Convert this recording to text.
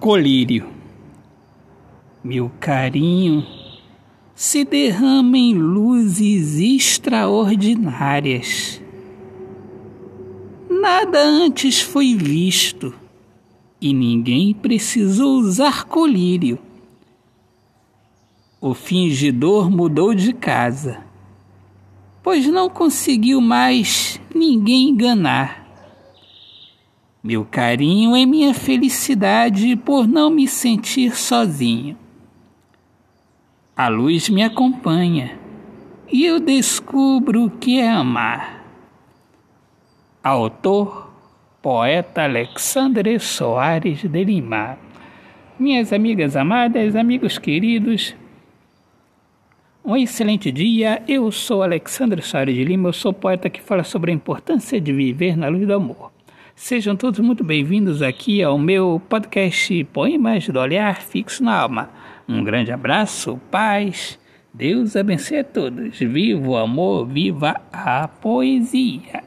colírio. Meu carinho se derrama em luzes extraordinárias. Nada antes foi visto e ninguém precisou usar colírio. O fingidor mudou de casa, pois não conseguiu mais ninguém enganar. Meu carinho é minha felicidade por não me sentir sozinho. A luz me acompanha e eu descubro o que é amar. Autor, poeta Alexandre Soares de Lima. Minhas amigas amadas, amigos queridos, um excelente dia. Eu sou Alexandre Soares de Lima, eu sou poeta que fala sobre a importância de viver na luz do amor. Sejam todos muito bem-vindos aqui ao meu podcast Poemas do Olhar Fixo na Alma. Um grande abraço, paz, Deus abençoe a todos. Viva o amor, viva a poesia.